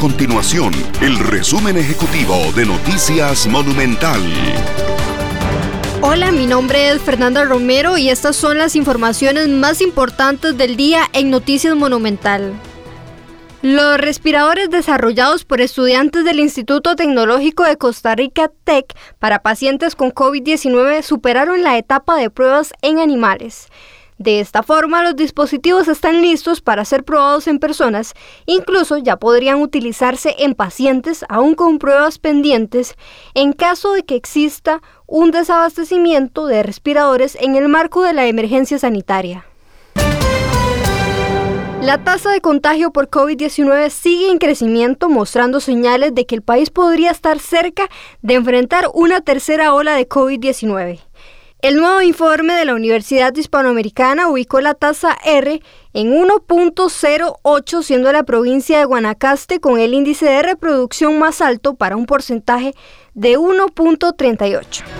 continuación el resumen ejecutivo de Noticias Monumental. Hola, mi nombre es Fernanda Romero y estas son las informaciones más importantes del día en Noticias Monumental. Los respiradores desarrollados por estudiantes del Instituto Tecnológico de Costa Rica TEC para pacientes con COVID-19 superaron la etapa de pruebas en animales. De esta forma, los dispositivos están listos para ser probados en personas, incluso ya podrían utilizarse en pacientes aún con pruebas pendientes en caso de que exista un desabastecimiento de respiradores en el marco de la emergencia sanitaria. La tasa de contagio por COVID-19 sigue en crecimiento, mostrando señales de que el país podría estar cerca de enfrentar una tercera ola de COVID-19. El nuevo informe de la Universidad Hispanoamericana ubicó la tasa R en 1.08, siendo la provincia de Guanacaste con el índice de reproducción más alto para un porcentaje de 1.38.